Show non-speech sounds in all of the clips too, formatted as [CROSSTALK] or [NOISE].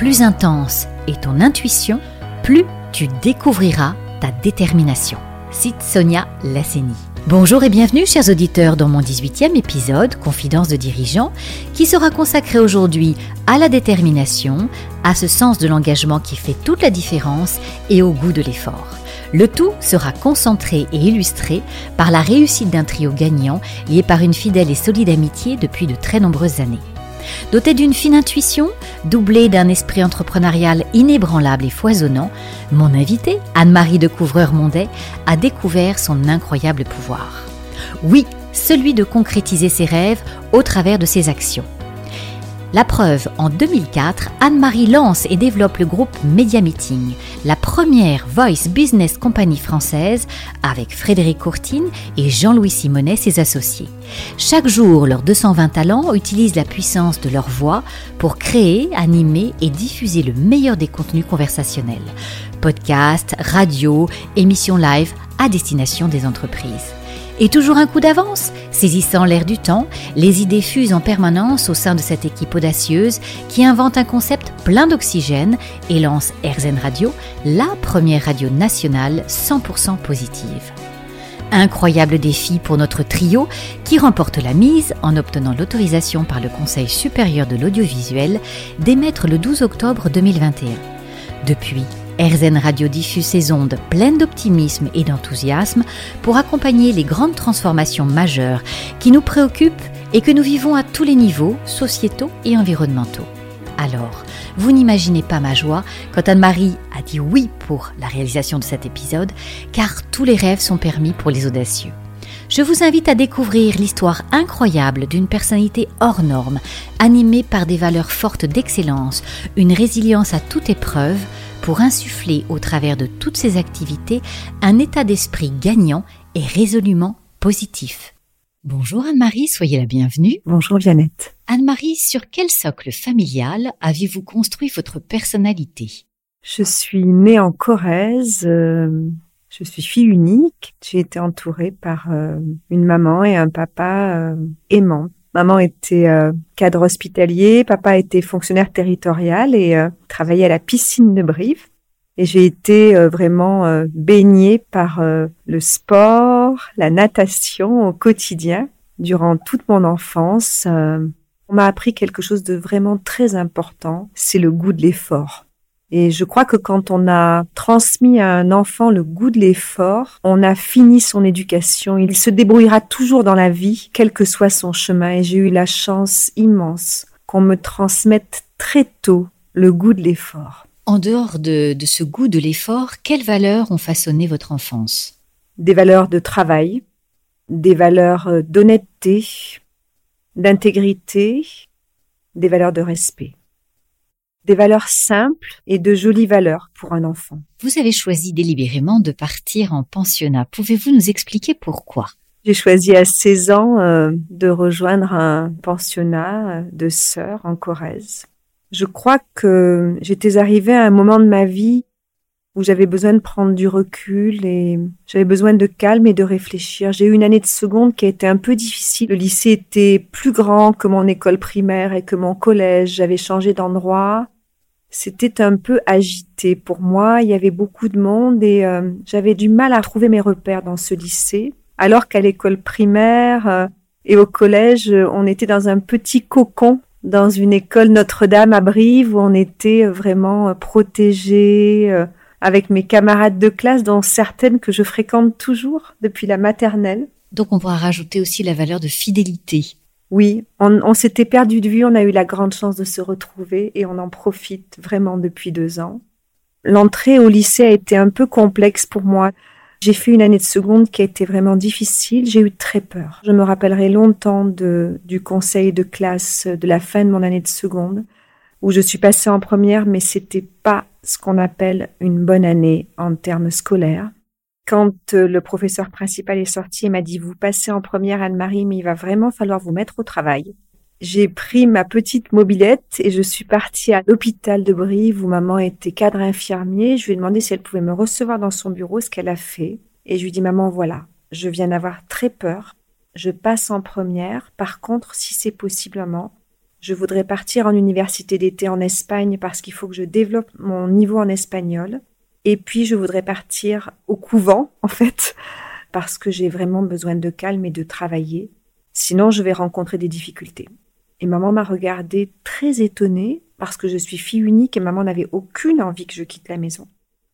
plus intense est ton intuition, plus tu découvriras ta détermination. Cite Sonia Lasseni. Bonjour et bienvenue chers auditeurs dans mon 18e épisode Confidence de dirigeants qui sera consacré aujourd'hui à la détermination, à ce sens de l'engagement qui fait toute la différence et au goût de l'effort. Le tout sera concentré et illustré par la réussite d'un trio gagnant lié par une fidèle et solide amitié depuis de très nombreuses années. Doté d'une fine intuition, doublé d'un esprit entrepreneurial inébranlable et foisonnant, mon invité, Anne-Marie de Couvreur-Mondet, a découvert son incroyable pouvoir. Oui, celui de concrétiser ses rêves au travers de ses actions. La preuve, en 2004, Anne-Marie lance et développe le groupe Media Meeting, la première voice business company française avec Frédéric Courtine et Jean-Louis Simonet, ses associés. Chaque jour, leurs 220 talents utilisent la puissance de leur voix pour créer, animer et diffuser le meilleur des contenus conversationnels. Podcasts, radio, émissions live à destination des entreprises. Et toujours un coup d'avance, saisissant l'air du temps, les idées fusent en permanence au sein de cette équipe audacieuse qui invente un concept plein d'oxygène et lance RZN Radio, la première radio nationale 100% positive. Incroyable défi pour notre trio qui remporte la mise en obtenant l'autorisation par le Conseil supérieur de l'audiovisuel d'émettre le 12 octobre 2021. Depuis, RZN Radio diffuse ses ondes pleines d'optimisme et d'enthousiasme pour accompagner les grandes transformations majeures qui nous préoccupent et que nous vivons à tous les niveaux, sociétaux et environnementaux. Alors, vous n'imaginez pas ma joie quand Anne-Marie a dit oui pour la réalisation de cet épisode, car tous les rêves sont permis pour les audacieux. Je vous invite à découvrir l'histoire incroyable d'une personnalité hors norme, animée par des valeurs fortes d'excellence, une résilience à toute épreuve, pour insuffler au travers de toutes ces activités un état d'esprit gagnant et résolument positif. Bonjour Anne-Marie, soyez la bienvenue. Bonjour Viannette. Anne-Marie, sur quel socle familial avez-vous construit votre personnalité? Je suis née en Corrèze, euh, je suis fille unique, j'ai été entourée par euh, une maman et un papa euh, aimants. Maman était euh, cadre hospitalier, papa était fonctionnaire territorial et euh, travaillait à la piscine de Brive. Et j'ai été euh, vraiment baignée par le sport, la natation au quotidien durant toute mon enfance. on m'a appris quelque chose de vraiment très important, c'est le goût de l'effort. Et je crois que quand on a transmis à un enfant le goût de l'effort, on a fini son éducation. Il se débrouillera toujours dans la vie, quel que soit son chemin. Et j'ai eu la chance immense qu'on me transmette très tôt le goût de l'effort. En dehors de, de ce goût de l'effort, quelles valeurs ont façonné votre enfance? Des valeurs de travail, des valeurs euh, d'honnêteté, d'intégrité, des valeurs de respect des valeurs simples et de jolies valeurs pour un enfant. Vous avez choisi délibérément de partir en pensionnat. Pouvez-vous nous expliquer pourquoi? J'ai choisi à 16 ans euh, de rejoindre un pensionnat euh, de sœurs en Corrèze. Je crois que j'étais arrivée à un moment de ma vie où j'avais besoin de prendre du recul et j'avais besoin de calme et de réfléchir. J'ai eu une année de seconde qui a été un peu difficile. Le lycée était plus grand que mon école primaire et que mon collège. J'avais changé d'endroit. C'était un peu agité pour moi. Il y avait beaucoup de monde et euh, j'avais du mal à trouver mes repères dans ce lycée. Alors qu'à l'école primaire euh, et au collège, on était dans un petit cocon dans une école Notre-Dame à Brive où on était vraiment protégés avec mes camarades de classe, dont certaines que je fréquente toujours depuis la maternelle. Donc on pourra rajouter aussi la valeur de fidélité. Oui, on, s'était perdu de vue, on a eu la grande chance de se retrouver et on en profite vraiment depuis deux ans. L'entrée au lycée a été un peu complexe pour moi. J'ai fait une année de seconde qui a été vraiment difficile. J'ai eu très peur. Je me rappellerai longtemps de, du conseil de classe de la fin de mon année de seconde où je suis passée en première, mais c'était pas ce qu'on appelle une bonne année en termes scolaires. Quand euh, le professeur principal est sorti et m'a dit vous passez en première Anne-Marie, mais il va vraiment falloir vous mettre au travail. J'ai pris ma petite mobilette et je suis partie à l'hôpital de Brive où maman était cadre infirmier. Je lui ai demandé si elle pouvait me recevoir dans son bureau, ce qu'elle a fait. Et je lui ai dit maman voilà, je viens d'avoir très peur. Je passe en première. Par contre, si c'est possiblement, Je voudrais partir en université d'été en Espagne parce qu'il faut que je développe mon niveau en espagnol. Et puis, je voudrais partir au couvent, [LAUGHS] en fait, parce que j'ai vraiment besoin de calme et de travailler. Sinon, je vais rencontrer des difficultés. Et maman m'a regardée très étonnée parce que je suis fille unique et maman n'avait aucune envie que je quitte la maison.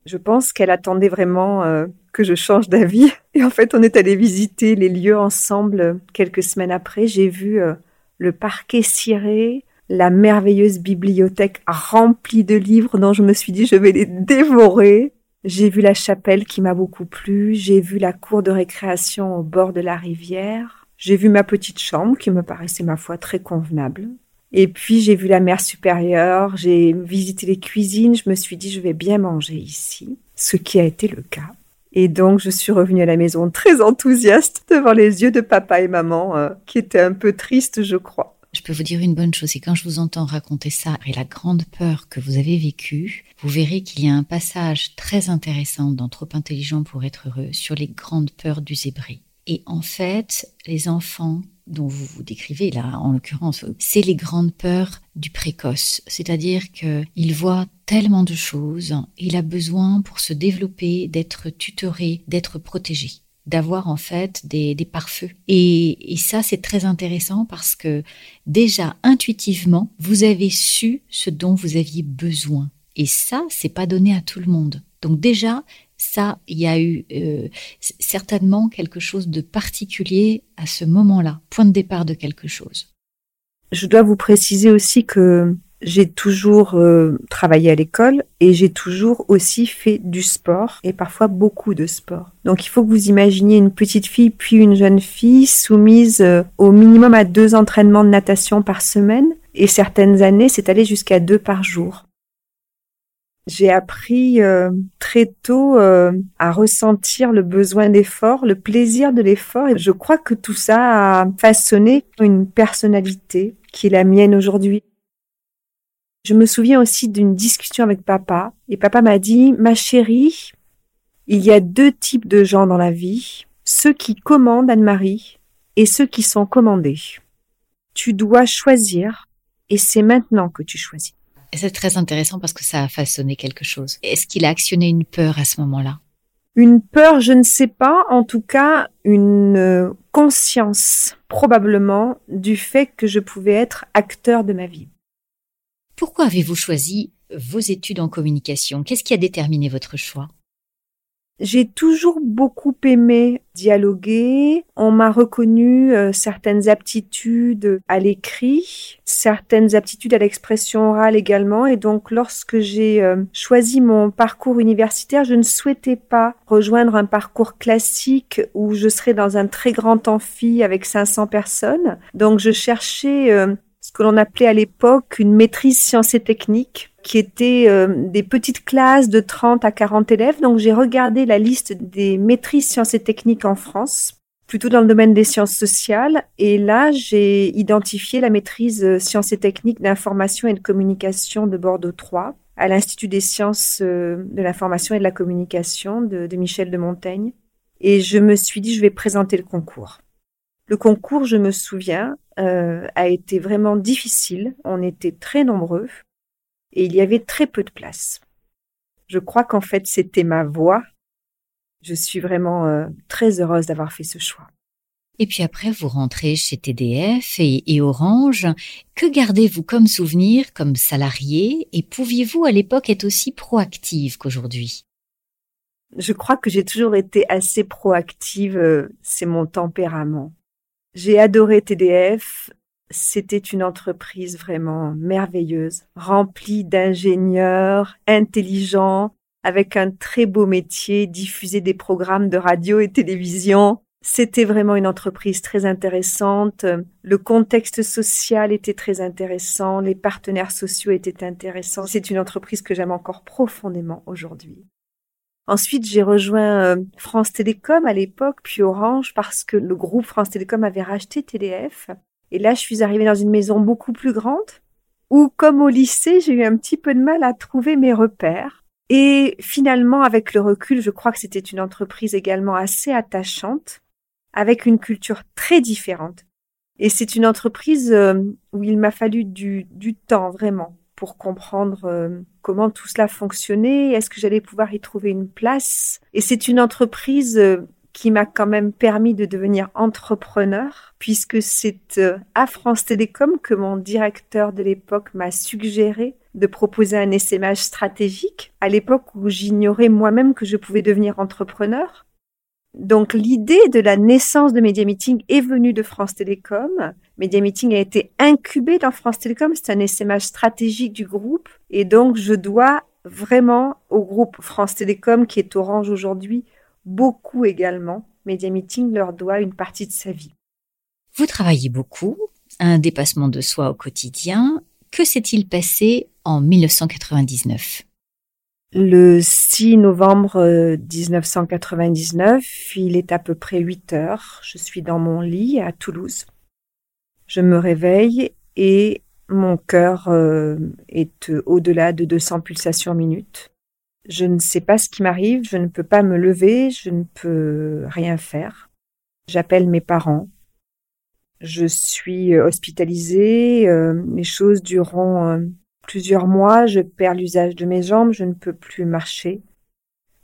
Je pense qu'elle attendait vraiment euh, que je change d'avis. [LAUGHS] Et en fait, on est allé visiter les lieux ensemble quelques semaines après. J'ai vu euh, le parquet ciré, la merveilleuse bibliothèque remplie de livres dont je me suis dit je vais les dévorer. J'ai vu la chapelle qui m'a beaucoup plu, j'ai vu la cour de récréation au bord de la rivière, j'ai vu ma petite chambre qui me paraissait ma foi très convenable. Et puis j'ai vu la mer supérieure, j'ai visité les cuisines, je me suis dit je vais bien manger ici, ce qui a été le cas. Et donc je suis revenue à la maison très enthousiaste devant les yeux de papa et maman, euh, qui étaient un peu tristes je crois. Je peux vous dire une bonne chose, c'est quand je vous entends raconter ça et la grande peur que vous avez vécue, vous verrez qu'il y a un passage très intéressant dans Trop intelligent pour être heureux sur les grandes peurs du zébré. Et en fait, les enfants dont vous vous décrivez là, en l'occurrence, c'est les grandes peurs du précoce. C'est-à-dire qu'il voit tellement de choses, il a besoin pour se développer d'être tutoré, d'être protégé d'avoir en fait des, des pare-feux. Et, et ça, c'est très intéressant parce que déjà intuitivement, vous avez su ce dont vous aviez besoin. Et ça, c'est pas donné à tout le monde. Donc déjà, ça, il y a eu euh, certainement quelque chose de particulier à ce moment-là, point de départ de quelque chose. Je dois vous préciser aussi que j'ai toujours euh, travaillé à l'école et j'ai toujours aussi fait du sport et parfois beaucoup de sport. Donc il faut que vous imaginiez une petite fille puis une jeune fille soumise euh, au minimum à deux entraînements de natation par semaine et certaines années c'est allé jusqu'à deux par jour. J'ai appris euh, très tôt à ressentir le besoin d'effort, le plaisir de l'effort je crois que tout ça a façonné une personnalité qui est la mienne aujourd'hui. Je me souviens aussi d'une discussion avec papa et papa m'a dit, ma chérie, il y a deux types de gens dans la vie, ceux qui commandent Anne-Marie et ceux qui sont commandés. Tu dois choisir et c'est maintenant que tu choisis. C'est très intéressant parce que ça a façonné quelque chose. Est-ce qu'il a actionné une peur à ce moment-là? Une peur, je ne sais pas, en tout cas une euh, conscience probablement du fait que je pouvais être acteur de ma vie. Pourquoi avez-vous choisi vos études en communication? Qu'est-ce qui a déterminé votre choix? J'ai toujours beaucoup aimé dialoguer. On m'a reconnu euh, certaines aptitudes à l'écrit, certaines aptitudes à l'expression orale également. Et donc, lorsque j'ai euh, choisi mon parcours universitaire, je ne souhaitais pas rejoindre un parcours classique où je serais dans un très grand amphi avec 500 personnes. Donc, je cherchais euh, que l'on appelait à l'époque une maîtrise sciences et techniques, qui était euh, des petites classes de 30 à 40 élèves. Donc j'ai regardé la liste des maîtrises sciences et techniques en France, plutôt dans le domaine des sciences sociales. Et là, j'ai identifié la maîtrise euh, sciences et techniques d'information et de communication de Bordeaux 3 à l'Institut des sciences euh, de l'information et de la communication de, de Michel de Montaigne. Et je me suis dit, je vais présenter le concours. Le concours, je me souviens, euh, a été vraiment difficile. On était très nombreux et il y avait très peu de place. Je crois qu'en fait, c'était ma voix. Je suis vraiment euh, très heureuse d'avoir fait ce choix. Et puis après, vous rentrez chez TDF et, et Orange. Que gardez-vous comme souvenir comme salarié? Et pouviez-vous à l'époque être aussi proactive qu'aujourd'hui? Je crois que j'ai toujours été assez proactive. Euh, c'est mon tempérament. J'ai adoré TDF. C'était une entreprise vraiment merveilleuse, remplie d'ingénieurs, intelligents, avec un très beau métier, diffuser des programmes de radio et télévision. C'était vraiment une entreprise très intéressante. Le contexte social était très intéressant. Les partenaires sociaux étaient intéressants. C'est une entreprise que j'aime encore profondément aujourd'hui. Ensuite, j'ai rejoint euh, France Télécom à l'époque, puis Orange, parce que le groupe France Télécom avait racheté TDF. Et là, je suis arrivée dans une maison beaucoup plus grande, où, comme au lycée, j'ai eu un petit peu de mal à trouver mes repères. Et finalement, avec le recul, je crois que c'était une entreprise également assez attachante, avec une culture très différente. Et c'est une entreprise euh, où il m'a fallu du, du, temps vraiment pour comprendre euh, comment tout cela fonctionnait, est-ce que j'allais pouvoir y trouver une place? Et c'est une entreprise euh, qui m'a quand même permis de devenir entrepreneur, puisque c'est à France Télécom que mon directeur de l'époque m'a suggéré de proposer un essaimage stratégique, à l'époque où j'ignorais moi-même que je pouvais devenir entrepreneur. Donc l'idée de la naissance de Media Meeting est venue de France Télécom. Media Meeting a été incubé dans France Télécom, c'est un SMH stratégique du groupe et donc je dois vraiment au groupe France Télécom qui est Orange aujourd'hui beaucoup également. Media Meeting leur doit une partie de sa vie. Vous travaillez beaucoup, un dépassement de soi au quotidien. Que s'est-il passé en 1999 le 6 novembre 1999, euh, il est à peu près 8 heures. Je suis dans mon lit à Toulouse. Je me réveille et mon cœur euh, est au-delà de 200 pulsations minutes. Je ne sais pas ce qui m'arrive, je ne peux pas me lever, je ne peux rien faire. J'appelle mes parents. Je suis hospitalisée, euh, les choses dureront plusieurs mois, je perds l'usage de mes jambes, je ne peux plus marcher.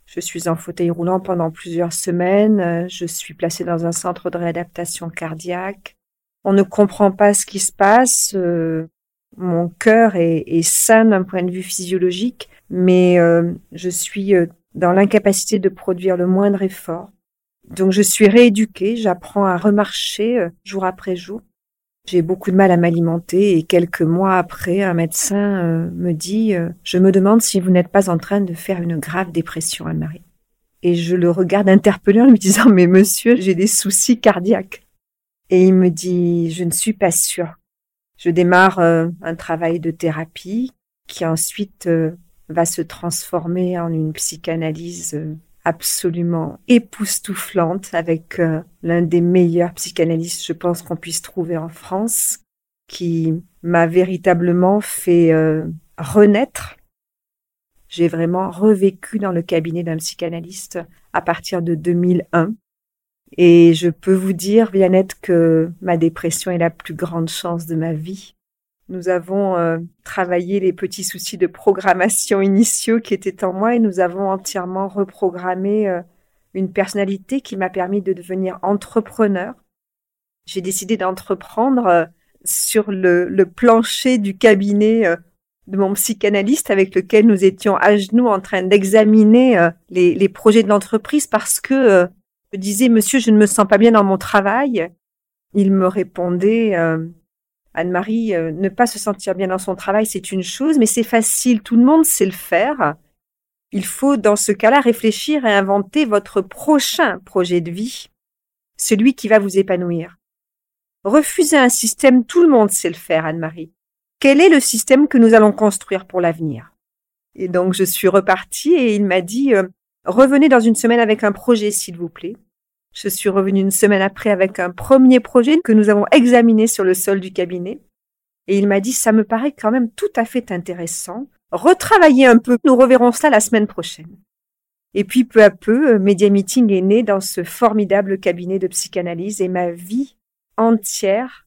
Je suis en fauteuil roulant pendant plusieurs semaines, je suis placée dans un centre de réadaptation cardiaque. On ne comprend pas ce qui se passe. Euh, mon cœur est, sain d'un point de vue physiologique, mais euh, je suis euh, dans l'incapacité de produire le moindre effort. Donc je suis rééduquée, j'apprends à remarcher jour après jour. J'ai beaucoup de mal à m'alimenter et quelques mois après, un médecin euh, me dit euh, Je me demande si vous n'êtes pas en train de faire une grave dépression, Anne-Marie. Et je le regarde interpellé en lui disant Mais monsieur, j'ai des soucis cardiaques. Et il me dit Je ne suis pas sûre. Je démarre euh, un travail de thérapie qui ensuite va se transformer en une psychanalyse absolument époustouflante avec euh, l'un des meilleurs psychanalystes, je pense, qu'on puisse trouver en France, qui m'a véritablement fait euh, renaître. J'ai vraiment revécu dans le cabinet d'un psychanalyste à partir de 2001. Et je peux vous dire, Viannette, que ma dépression est la plus grande chance de ma vie. Nous avons euh, travaillé les petits soucis de programmation initiaux qui étaient en moi et nous avons entièrement reprogrammé euh, une personnalité qui m'a permis de devenir entrepreneur. J'ai décidé d'entreprendre euh, sur le, plancher du cabinet de mon psychanalyste avec lequel nous étions à genoux en train d'examiner les, les, projets de l'entreprise parce que je disais, monsieur, je ne me sens pas bien dans mon travail. Il me répondait, Anne-Marie, euh, ne pas se sentir bien dans son travail, c'est une chose, mais c'est facile, tout le monde sait le faire. Il faut dans ce cas-là réfléchir et inventer votre prochain projet de vie, celui qui va vous épanouir. Refuser un système, tout le monde sait le faire, Anne-Marie. Quel est le système que nous allons construire pour l'avenir? Et donc je suis repartie et il m'a dit euh, revenez dans une semaine avec un projet, s'il vous plaît. Je suis revenue une semaine après avec un premier projet que nous avons examiné sur le sol du cabinet. Et il m'a dit, ça me paraît quand même tout à fait intéressant. Retravaillez un peu, nous reverrons cela la semaine prochaine. Et puis peu à peu, Media Meeting est né dans ce formidable cabinet de psychanalyse et ma vie entière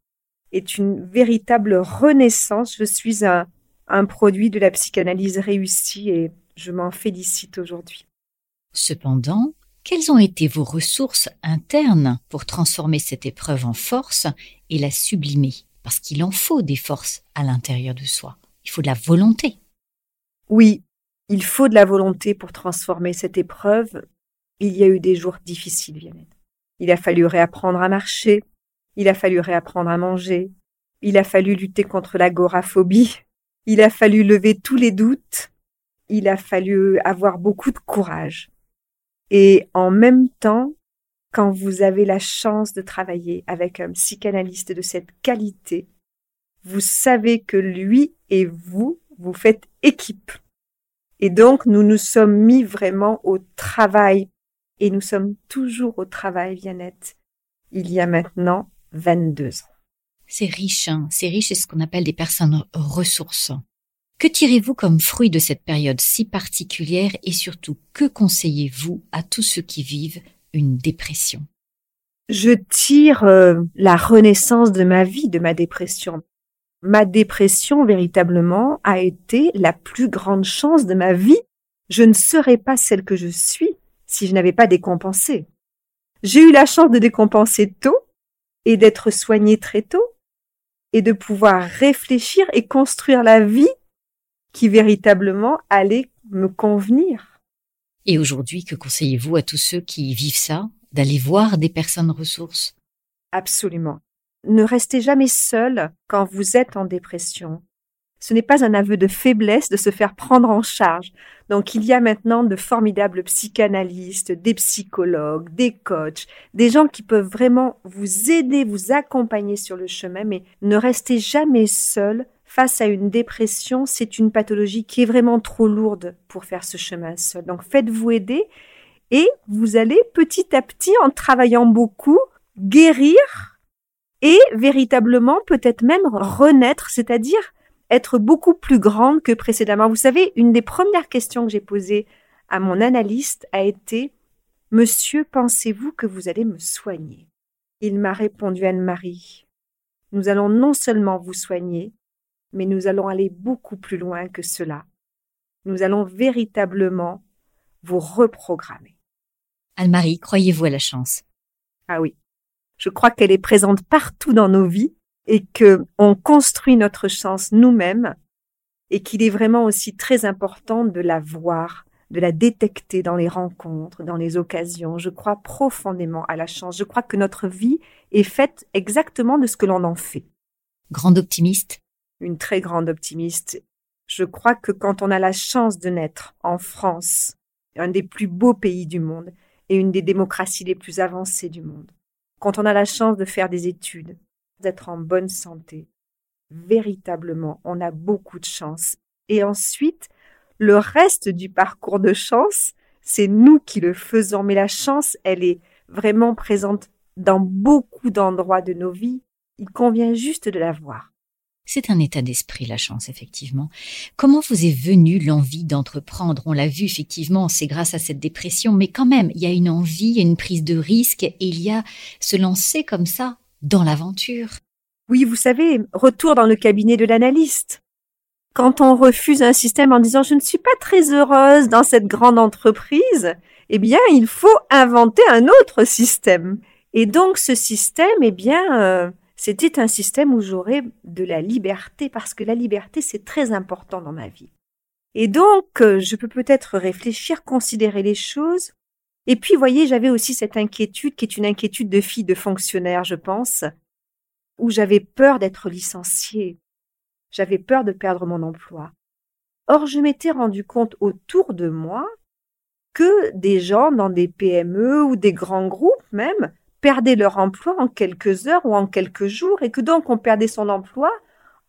est une véritable renaissance. Je suis un, un produit de la psychanalyse réussie et je m'en félicite aujourd'hui. Cependant, quelles ont été vos ressources internes pour transformer cette épreuve en force et la sublimer? Parce qu'il en faut des forces à l'intérieur de soi. Il faut de la volonté. Oui, il faut de la volonté pour transformer cette épreuve. Il y a eu des jours difficiles, Viannette. Il a fallu réapprendre à marcher. Il a fallu réapprendre à manger. Il a fallu lutter contre l'agoraphobie. Il a fallu lever tous les doutes. Il a fallu avoir beaucoup de courage. Et en même temps, quand vous avez la chance de travailler avec un psychanalyste de cette qualité, vous savez que lui et vous, vous faites équipe. Et donc, nous nous sommes mis vraiment au travail. Et nous sommes toujours au travail, Viannette. Il y a maintenant 22 ans. C'est riche, hein c'est riche, c'est ce qu'on appelle des personnes ressources. Que tirez-vous comme fruit de cette période si particulière et surtout que conseillez-vous à tous ceux qui vivent une dépression? Je tire euh, la renaissance de ma vie, de ma dépression. Ma dépression, véritablement, a été la plus grande chance de ma vie. Je ne serais pas celle que je suis si je n'avais pas décompensé. J'ai eu la chance de décompenser tôt et d'être soignée très tôt et de pouvoir réfléchir et construire la vie qui véritablement allait me convenir. Et aujourd'hui, que conseillez-vous à tous ceux qui vivent ça, d'aller voir des personnes ressources? Absolument. Ne restez jamais seul quand vous êtes en dépression. Ce n'est pas un aveu de faiblesse de se faire prendre en charge. Donc il y a maintenant de formidables psychanalystes, des psychologues, des coachs, des gens qui peuvent vraiment vous aider, vous accompagner sur le chemin, mais ne restez jamais seul face à une dépression. C'est une pathologie qui est vraiment trop lourde pour faire ce chemin seul. Donc faites-vous aider et vous allez petit à petit, en travaillant beaucoup, guérir et véritablement peut-être même renaître, c'est-à-dire être beaucoup plus grande que précédemment. Vous savez, une des premières questions que j'ai posées à mon analyste a été Monsieur, pensez-vous que vous allez me soigner? Il m'a répondu Anne-Marie. Nous allons non seulement vous soigner, mais nous allons aller beaucoup plus loin que cela. Nous allons véritablement vous reprogrammer. Anne-Marie, croyez-vous à la chance? Ah oui. Je crois qu'elle est présente partout dans nos vies et que on construit notre chance nous-mêmes et qu'il est vraiment aussi très important de la voir, de la détecter dans les rencontres, dans les occasions. Je crois profondément à la chance. Je crois que notre vie est faite exactement de ce que l'on en fait. Grande optimiste Une très grande optimiste. Je crois que quand on a la chance de naître en France, un des plus beaux pays du monde et une des démocraties les plus avancées du monde, quand on a la chance de faire des études, d'être en bonne santé. Véritablement, on a beaucoup de chance. Et ensuite, le reste du parcours de chance, c'est nous qui le faisons. Mais la chance, elle est vraiment présente dans beaucoup d'endroits de nos vies. Il convient juste de la voir. C'est un état d'esprit, la chance, effectivement. Comment vous est venue l'envie d'entreprendre? On l'a vu, effectivement, c'est grâce à cette dépression, mais quand même, il y a une envie, une prise de risque, et il y a se lancer comme ça dans l'aventure. Oui, vous savez, retour dans le cabinet de l'analyste. Quand on refuse un système en disant je ne suis pas très heureuse dans cette grande entreprise, eh bien, il faut inventer un autre système. Et donc, ce système, eh bien, euh, c'était un système où j'aurais de la liberté, parce que la liberté, c'est très important dans ma vie. Et donc, euh, je peux peut-être réfléchir, considérer les choses. Et puis, voyez, j'avais aussi cette inquiétude qui est une inquiétude de fille de fonctionnaire, je pense, où j'avais peur d'être licenciée. J'avais peur de perdre mon emploi. Or, je m'étais rendu compte autour de moi que des gens dans des PME ou des grands groupes même perdaient leur emploi en quelques heures ou en quelques jours et que donc on perdait son emploi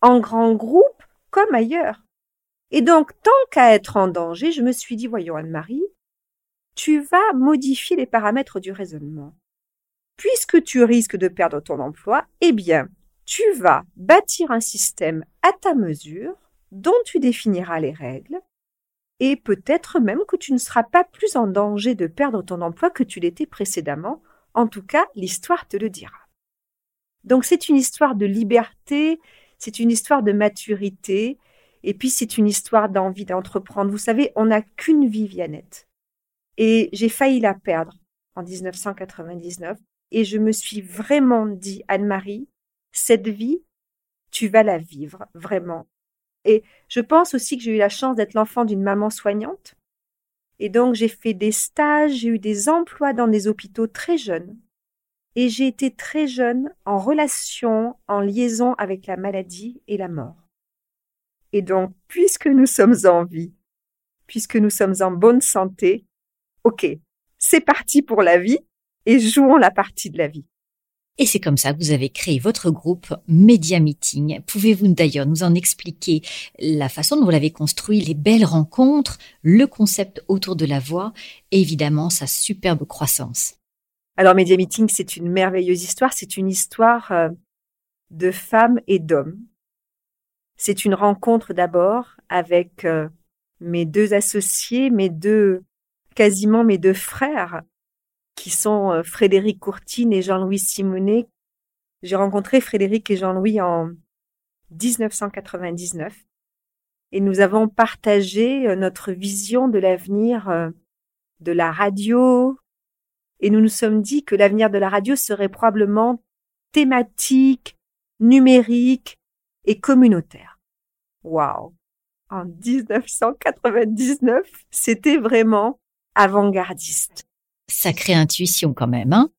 en grand groupe comme ailleurs. Et donc, tant qu'à être en danger, je me suis dit, voyons Anne-Marie, tu vas modifier les paramètres du raisonnement puisque tu risques de perdre ton emploi, eh bien, tu vas bâtir un système à ta mesure dont tu définiras les règles et peut-être même que tu ne seras pas plus en danger de perdre ton emploi que tu l'étais précédemment. En tout cas, l'histoire te le dira. Donc c'est une histoire de liberté, c'est une histoire de maturité, et puis c'est une histoire d'envie d'entreprendre. Vous savez, on n'a qu'une vie, Viannette. Et j'ai failli la perdre en 1999 et je me suis vraiment dit, Anne-Marie, cette vie, tu vas la vivre, vraiment. Et je pense aussi que j'ai eu la chance d'être l'enfant d'une maman soignante. Et donc j'ai fait des stages, j'ai eu des emplois dans des hôpitaux très jeunes. Et j'ai été très jeune en relation, en liaison avec la maladie et la mort. Et donc, puisque nous sommes en vie, puisque nous sommes en bonne santé, ok, c'est parti pour la vie, et jouons la partie de la vie. Et c'est comme ça que vous avez créé votre groupe Media Meeting. Pouvez-vous d'ailleurs nous en expliquer la façon dont vous l'avez construit, les belles rencontres, le concept autour de la voix et évidemment sa superbe croissance? Alors Media Meeting, c'est une merveilleuse histoire. C'est une histoire euh, de femmes et d'hommes. C'est une rencontre d'abord avec euh, mes deux associés, mes deux, quasiment mes deux frères qui sont euh, Frédéric Courtine et Jean-Louis Simonet. J'ai rencontré Frédéric et Jean-Louis en 1999 et nous avons partagé euh, notre vision de l'avenir euh, de la radio et nous nous sommes dit que l'avenir de la radio serait probablement thématique, numérique et communautaire. Waouh! En 1999, c'était vraiment avant-gardiste. Sacrée intuition quand même, hein?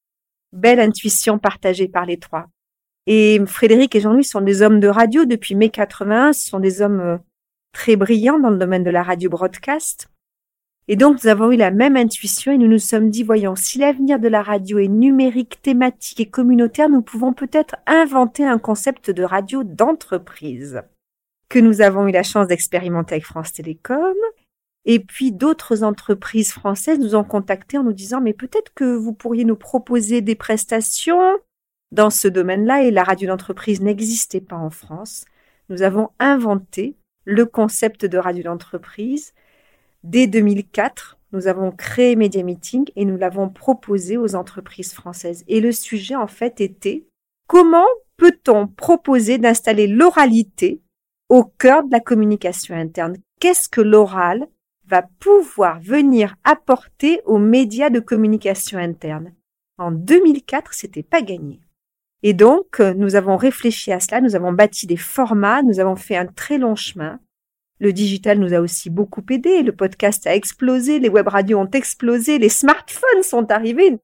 Belle intuition partagée par les trois. Et Frédéric et Jean-Louis sont des hommes de radio depuis mai 81, ce sont des hommes euh, très brillants dans le domaine de la radio broadcast. Et donc, nous avons eu la même intuition et nous nous sommes dit, voyons, si l'avenir de la radio est numérique, thématique et communautaire, nous pouvons peut-être inventer un concept de radio d'entreprise que nous avons eu la chance d'expérimenter avec France Télécom. Et puis d'autres entreprises françaises nous ont contactés en nous disant, mais peut-être que vous pourriez nous proposer des prestations dans ce domaine-là et la radio d'entreprise n'existait pas en France. Nous avons inventé le concept de radio d'entreprise. Dès 2004, nous avons créé Media Meeting et nous l'avons proposé aux entreprises françaises. Et le sujet, en fait, était comment peut-on proposer d'installer l'oralité au cœur de la communication interne? Qu'est-ce que l'oral va pouvoir venir apporter aux médias de communication interne En 2004, c'était pas gagné. Et donc, euh, nous avons réfléchi à cela, nous avons bâti des formats, nous avons fait un très long chemin. Le digital nous a aussi beaucoup aidé, le podcast a explosé, les web radios ont explosé, les smartphones sont arrivés.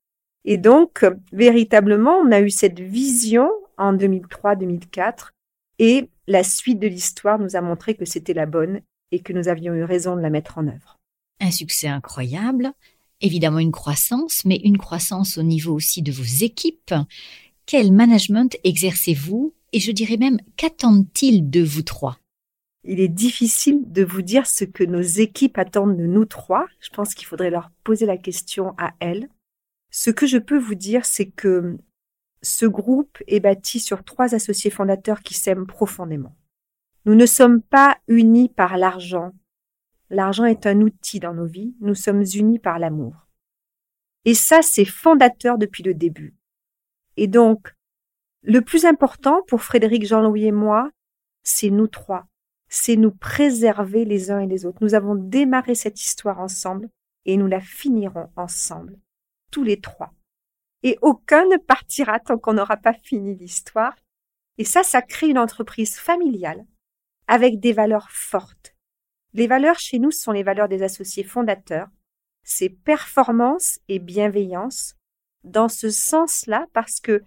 Et donc, véritablement, on a eu cette vision en 2003-2004 et la suite de l'histoire nous a montré que c'était la bonne et que nous avions eu raison de la mettre en œuvre. Un succès incroyable, évidemment une croissance, mais une croissance au niveau aussi de vos équipes quel management exercez-vous et je dirais même qu'attendent-ils de vous trois? Il est difficile de vous dire ce que nos équipes attendent de nous trois. Je pense qu'il faudrait leur poser la question à elles. Ce que je peux vous dire, c'est que ce groupe est bâti sur trois associés fondateurs qui s'aiment profondément. Nous ne sommes pas unis par l'argent. L'argent est un outil dans nos vies. Nous sommes unis par l'amour. Et ça, c'est fondateur depuis le début. Et donc, le plus important pour Frédéric, Jean-Louis et moi, c'est nous trois. C'est nous préserver les uns et les autres. Nous avons démarré cette histoire ensemble et nous la finirons ensemble, tous les trois. Et aucun ne partira tant qu'on n'aura pas fini l'histoire. Et ça, ça crée une entreprise familiale avec des valeurs fortes. Les valeurs chez nous sont les valeurs des associés fondateurs. C'est performance et bienveillance, dans ce sens-là parce que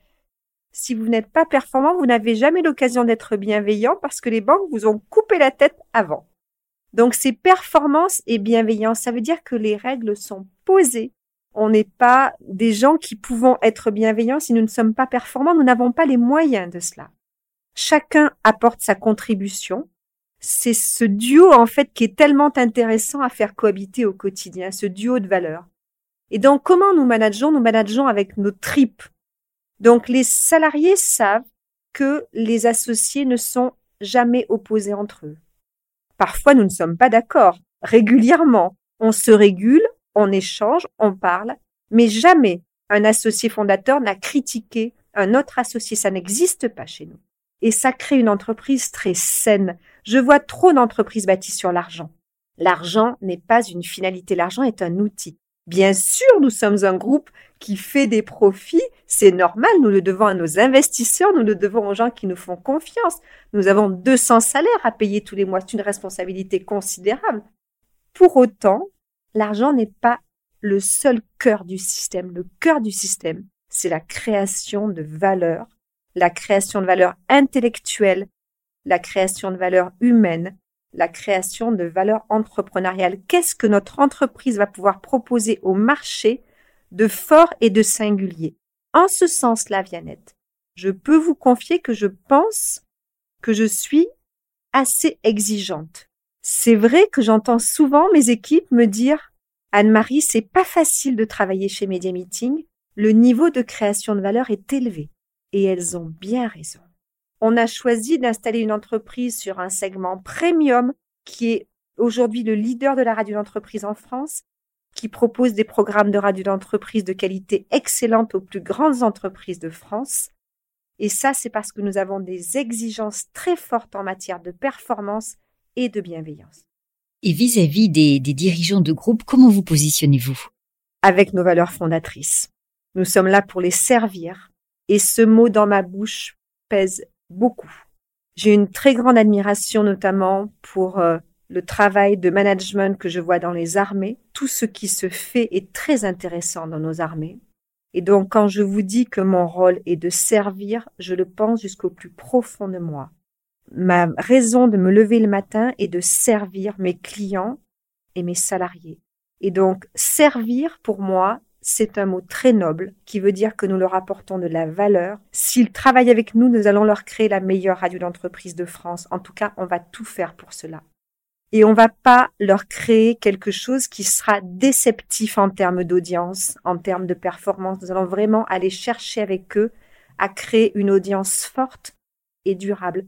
si vous n'êtes pas performant, vous n'avez jamais l'occasion d'être bienveillant parce que les banques vous ont coupé la tête avant. Donc c'est performance et bienveillance. Ça veut dire que les règles sont posées. On n'est pas des gens qui pouvons être bienveillants si nous ne sommes pas performants. Nous n'avons pas les moyens de cela. Chacun apporte sa contribution. C'est ce duo, en fait, qui est tellement intéressant à faire cohabiter au quotidien, ce duo de valeurs. Et donc, comment nous manageons? Nous manageons avec nos tripes. Donc, les salariés savent que les associés ne sont jamais opposés entre eux. Parfois, nous ne sommes pas d'accord. Régulièrement, on se régule, on échange, on parle, mais jamais un associé fondateur n'a critiqué un autre associé. Ça n'existe pas chez nous. Et ça crée une entreprise très saine. Je vois trop d'entreprises bâties sur l'argent. L'argent n'est pas une finalité, l'argent est un outil. Bien sûr, nous sommes un groupe qui fait des profits, c'est normal, nous le devons à nos investisseurs, nous le devons aux gens qui nous font confiance. Nous avons 200 salaires à payer tous les mois, c'est une responsabilité considérable. Pour autant, l'argent n'est pas le seul cœur du système. Le cœur du système, c'est la création de valeur, la création de valeur intellectuelle, la création de valeur humaine, la création de valeur entrepreneuriale. Qu'est-ce que notre entreprise va pouvoir proposer au marché de fort et de singulier? En ce sens-là, Viannette, je peux vous confier que je pense que je suis assez exigeante. C'est vrai que j'entends souvent mes équipes me dire Anne-Marie, c'est pas facile de travailler chez Media Meeting. Le niveau de création de valeur est élevé. Et elles ont bien raison on a choisi d'installer une entreprise sur un segment premium qui est aujourd'hui le leader de la radio d'entreprise en France. qui propose des programmes de radio d'entreprise de qualité excellente aux plus grandes entreprises de France. Et ça, c'est parce que nous avons des exigences très fortes en matière de performance et de bienveillance. Et vis-à-vis des, des dirigeants de groupe, comment vous positionnez-vous? Avec nos valeurs fondatrices. Nous sommes là pour les servir. Et ce mot dans ma bouche pèse beaucoup. J'ai une très grande admiration notamment pour euh, le travail de management que je vois dans les armées. Tout ce qui se fait est très intéressant dans nos armées. Et donc quand je vous dis que mon rôle est de servir, je le pense jusqu'au plus profond de moi. Ma raison de me lever le matin est de servir mes clients et mes salariés. Et donc servir pour moi, c'est un mot très noble qui veut dire que nous leur apportons de la valeur. S'ils travaillent avec nous, nous allons leur créer la meilleure radio d'entreprise de France. En tout cas, on va tout faire pour cela et on va pas leur créer quelque chose qui sera déceptif en termes d'audience, en termes de performance. Nous allons vraiment aller chercher avec eux à créer une audience forte et durable.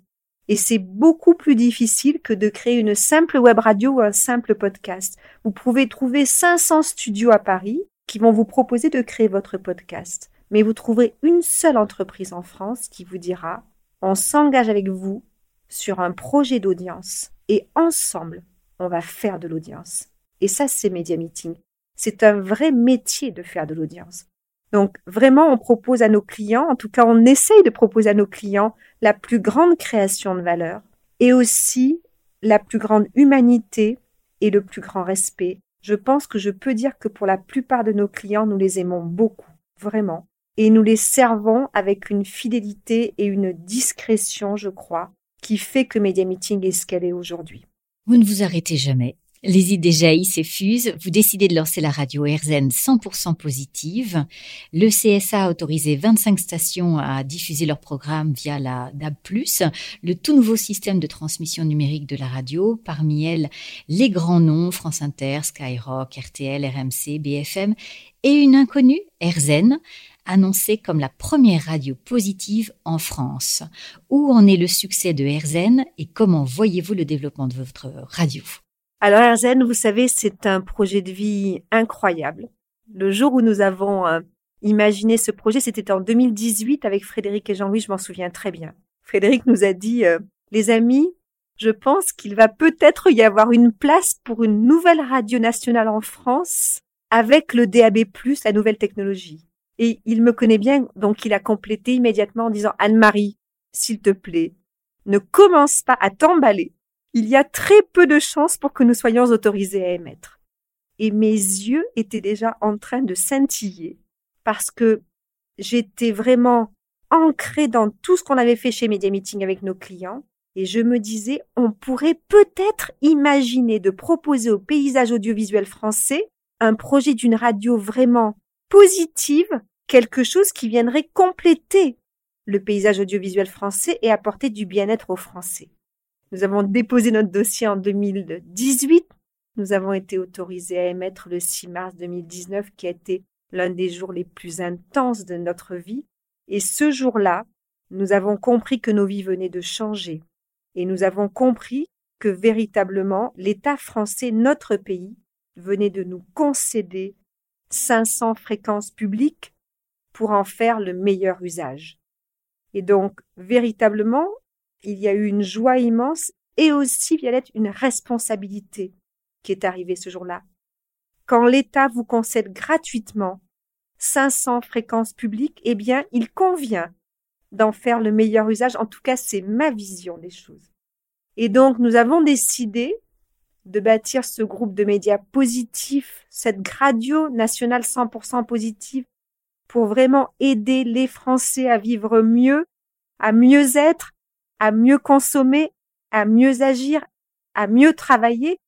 Et c'est beaucoup plus difficile que de créer une simple web radio ou un simple podcast. Vous pouvez trouver 500 studios à Paris qui vont vous proposer de créer votre podcast. Mais vous trouverez une seule entreprise en France qui vous dira, on s'engage avec vous sur un projet d'audience et ensemble, on va faire de l'audience. Et ça, c'est Media Meeting. C'est un vrai métier de faire de l'audience. Donc vraiment, on propose à nos clients, en tout cas on essaye de proposer à nos clients la plus grande création de valeur et aussi la plus grande humanité et le plus grand respect. Je pense que je peux dire que pour la plupart de nos clients, nous les aimons beaucoup, vraiment. Et nous les servons avec une fidélité et une discrétion, je crois, qui fait que Media Meeting est ce qu'elle est aujourd'hui. Vous ne vous arrêtez jamais. Les idées jaillissent et fusent. Vous décidez de lancer la radio RZN 100% positive. Le CSA a autorisé 25 stations à diffuser leur programme via la DAB+, le tout nouveau système de transmission numérique de la radio. Parmi elles, les grands noms France Inter, Skyrock, RTL, RMC, BFM et une inconnue, RZN, annoncée comme la première radio positive en France. Où en est le succès de RZN et comment voyez-vous le développement de votre radio? Alors RZN, vous savez, c'est un projet de vie incroyable. Le jour où nous avons euh, imaginé ce projet, c'était en 2018 avec Frédéric et Jean-Louis, je m'en souviens très bien. Frédéric nous a dit, euh, les amis, je pense qu'il va peut-être y avoir une place pour une nouvelle radio nationale en France avec le DAB+, la nouvelle technologie. Et il me connaît bien, donc il a complété immédiatement en disant Anne-Marie, s'il te plaît, ne commence pas à t'emballer. Il y a très peu de chances pour que nous soyons autorisés à émettre. Et mes yeux étaient déjà en train de scintiller parce que j'étais vraiment ancrée dans tout ce qu'on avait fait chez Media Meeting avec nos clients et je me disais on pourrait peut-être imaginer de proposer au paysage audiovisuel français un projet d'une radio vraiment positive quelque chose qui viendrait compléter le paysage audiovisuel français et apporter du bien-être aux Français. Nous avons déposé notre dossier en 2018. Nous avons été autorisés à émettre le 6 mars 2019, qui a été l'un des jours les plus intenses de notre vie. Et ce jour-là, nous avons compris que nos vies venaient de changer. Et nous avons compris que véritablement l'État français, notre pays, venait de nous concéder 500 fréquences publiques pour en faire le meilleur usage. Et donc, véritablement, il y a eu une joie immense et aussi, Violette, une responsabilité qui est arrivée ce jour-là. Quand l'État vous concède gratuitement 500 fréquences publiques, eh bien, il convient d'en faire le meilleur usage. En tout cas, c'est ma vision des choses. Et donc, nous avons décidé de bâtir ce groupe de médias positifs, cette gradio nationale 100% positive pour vraiment aider les Français à vivre mieux, à mieux être, à mieux consommer, à mieux agir, à mieux travailler,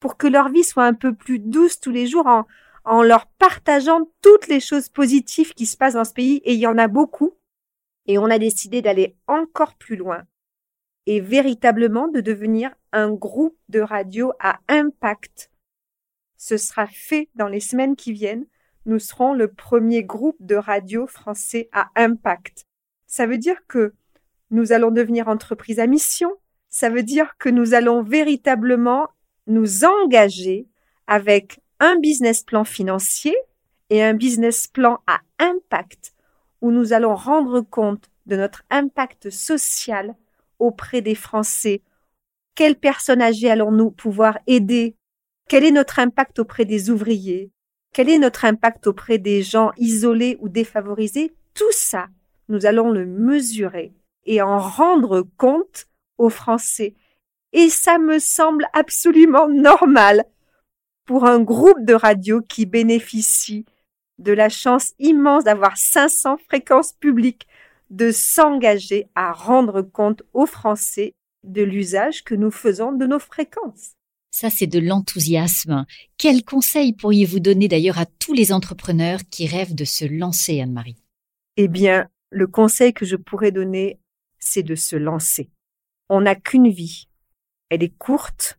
pour que leur vie soit un peu plus douce tous les jours en, en leur partageant toutes les choses positives qui se passent dans ce pays, et il y en a beaucoup. Et on a décidé d'aller encore plus loin et véritablement de devenir un groupe de radio à impact. Ce sera fait dans les semaines qui viennent nous serons le premier groupe de radio français à impact. Ça veut dire que nous allons devenir entreprise à mission. Ça veut dire que nous allons véritablement nous engager avec un business plan financier et un business plan à impact où nous allons rendre compte de notre impact social auprès des Français. Quelles personnes âgées allons-nous pouvoir aider? Quel est notre impact auprès des ouvriers? Quel est notre impact auprès des gens isolés ou défavorisés? Tout ça, nous allons le mesurer et en rendre compte aux Français. Et ça me semble absolument normal pour un groupe de radio qui bénéficie de la chance immense d'avoir 500 fréquences publiques, de s'engager à rendre compte aux Français de l'usage que nous faisons de nos fréquences. Ça, c'est de l'enthousiasme. Quel conseil pourriez-vous donner d'ailleurs à tous les entrepreneurs qui rêvent de se lancer, Anne-Marie? Eh bien, le conseil que je pourrais donner, c'est de se lancer. On n'a qu'une vie. Elle est courte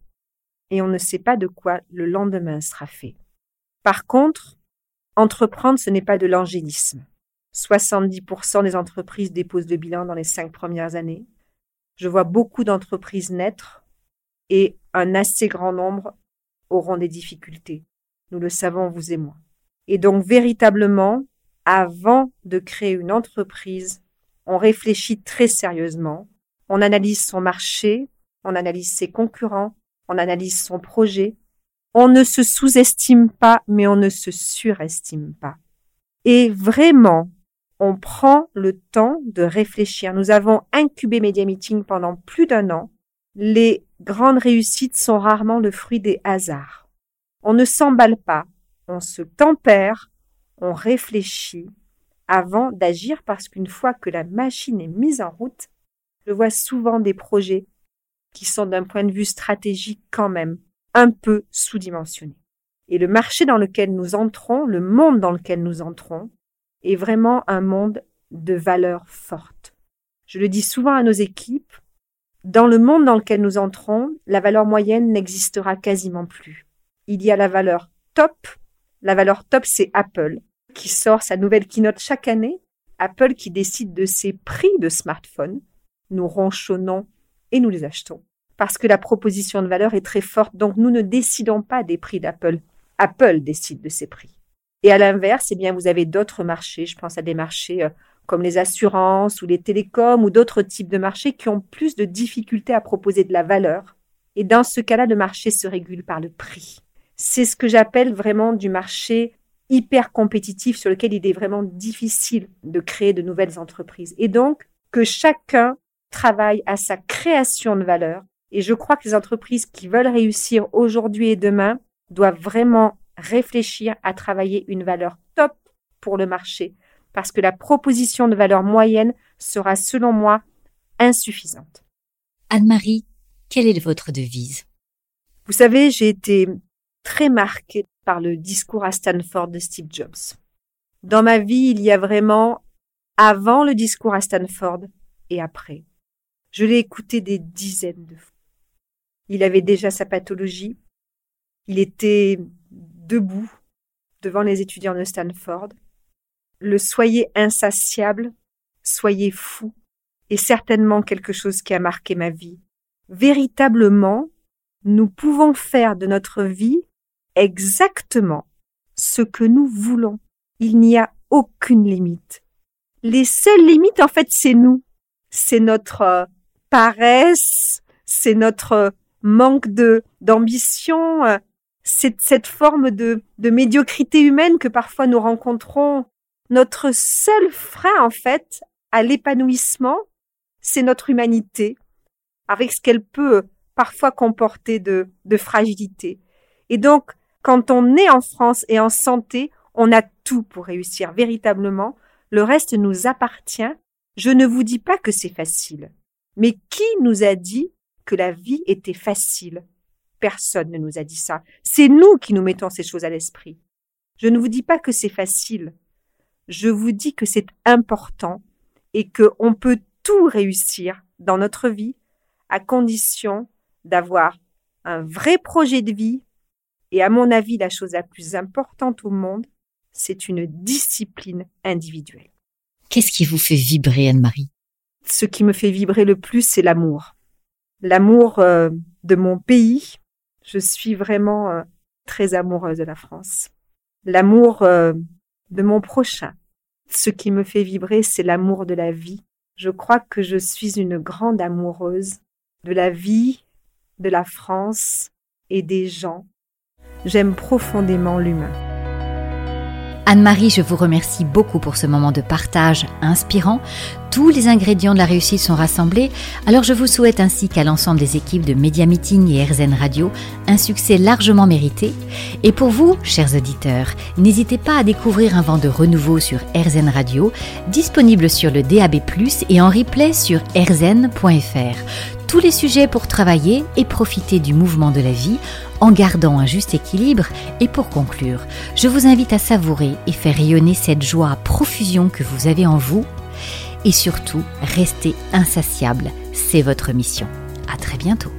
et on ne sait pas de quoi le lendemain sera fait. Par contre, entreprendre, ce n'est pas de l'angélisme. 70% des entreprises déposent le bilan dans les cinq premières années. Je vois beaucoup d'entreprises naître et un assez grand nombre auront des difficultés. Nous le savons, vous et moi. Et donc, véritablement, avant de créer une entreprise, on réfléchit très sérieusement, on analyse son marché, on analyse ses concurrents, on analyse son projet. On ne se sous-estime pas, mais on ne se surestime pas. Et vraiment, on prend le temps de réfléchir. Nous avons incubé Media Meeting pendant plus d'un an. Les grandes réussites sont rarement le fruit des hasards. On ne s'emballe pas, on se tempère, on réfléchit avant d'agir parce qu'une fois que la machine est mise en route, je vois souvent des projets qui sont d'un point de vue stratégique quand même un peu sous-dimensionnés. Et le marché dans lequel nous entrons, le monde dans lequel nous entrons, est vraiment un monde de valeurs fortes. Je le dis souvent à nos équipes, dans le monde dans lequel nous entrons, la valeur moyenne n'existera quasiment plus. Il y a la valeur top. La valeur top, c'est Apple, qui sort sa nouvelle keynote chaque année. Apple qui décide de ses prix de smartphones nous ronchonnons et nous les achetons. Parce que la proposition de valeur est très forte, donc nous ne décidons pas des prix d'Apple. Apple décide de ses prix. Et à l'inverse, eh bien, vous avez d'autres marchés, je pense à des marchés euh, comme les assurances ou les télécoms ou d'autres types de marchés qui ont plus de difficultés à proposer de la valeur. Et dans ce cas-là, le marché se régule par le prix. C'est ce que j'appelle vraiment du marché hyper compétitif sur lequel il est vraiment difficile de créer de nouvelles entreprises. Et donc, que chacun travaille à sa création de valeur. Et je crois que les entreprises qui veulent réussir aujourd'hui et demain doivent vraiment réfléchir à travailler une valeur top pour le marché, parce que la proposition de valeur moyenne sera, selon moi, insuffisante. Anne-Marie, quelle est votre devise? Vous savez, j'ai été très marquée par le discours à Stanford de Steve Jobs. Dans ma vie, il y a vraiment avant le discours à Stanford et après. Je l'ai écouté des dizaines de fois. Il avait déjà sa pathologie. Il était debout devant les étudiants de Stanford. Le soyez insatiable, soyez fou est certainement quelque chose qui a marqué ma vie. Véritablement, nous pouvons faire de notre vie exactement ce que nous voulons. Il n'y a aucune limite. Les seules limites, en fait, c'est nous. C'est notre euh, paresse, c'est notre manque de d'ambition, euh, c'est cette forme de, de médiocrité humaine que parfois nous rencontrons. Notre seul frein, en fait, à l'épanouissement, c'est notre humanité, avec ce qu'elle peut parfois comporter de, de fragilité. Et donc, quand on est en France et en santé, on a tout pour réussir véritablement. Le reste nous appartient. Je ne vous dis pas que c'est facile. Mais qui nous a dit que la vie était facile? Personne ne nous a dit ça. C'est nous qui nous mettons ces choses à l'esprit. Je ne vous dis pas que c'est facile. Je vous dis que c'est important et qu'on peut tout réussir dans notre vie à condition d'avoir un vrai projet de vie et à mon avis la chose la plus importante au monde, c'est une discipline individuelle. Qu'est-ce qui vous fait vibrer, Anne-Marie? Ce qui me fait vibrer le plus, c'est l'amour. L'amour euh, de mon pays. Je suis vraiment euh, très amoureuse de la France. L'amour euh, de mon prochain. Ce qui me fait vibrer, c'est l'amour de la vie. Je crois que je suis une grande amoureuse de la vie, de la France et des gens. J'aime profondément l'humain. Anne-Marie, je vous remercie beaucoup pour ce moment de partage inspirant. Tous les ingrédients de la réussite sont rassemblés, alors je vous souhaite ainsi qu'à l'ensemble des équipes de Media Meeting et RZN Radio un succès largement mérité. Et pour vous, chers auditeurs, n'hésitez pas à découvrir un vent de renouveau sur RZN Radio, disponible sur le DAB+, et en replay sur rzn.fr tous les sujets pour travailler et profiter du mouvement de la vie en gardant un juste équilibre. Et pour conclure, je vous invite à savourer et faire rayonner cette joie à profusion que vous avez en vous. Et surtout, restez insatiable, c'est votre mission. À très bientôt.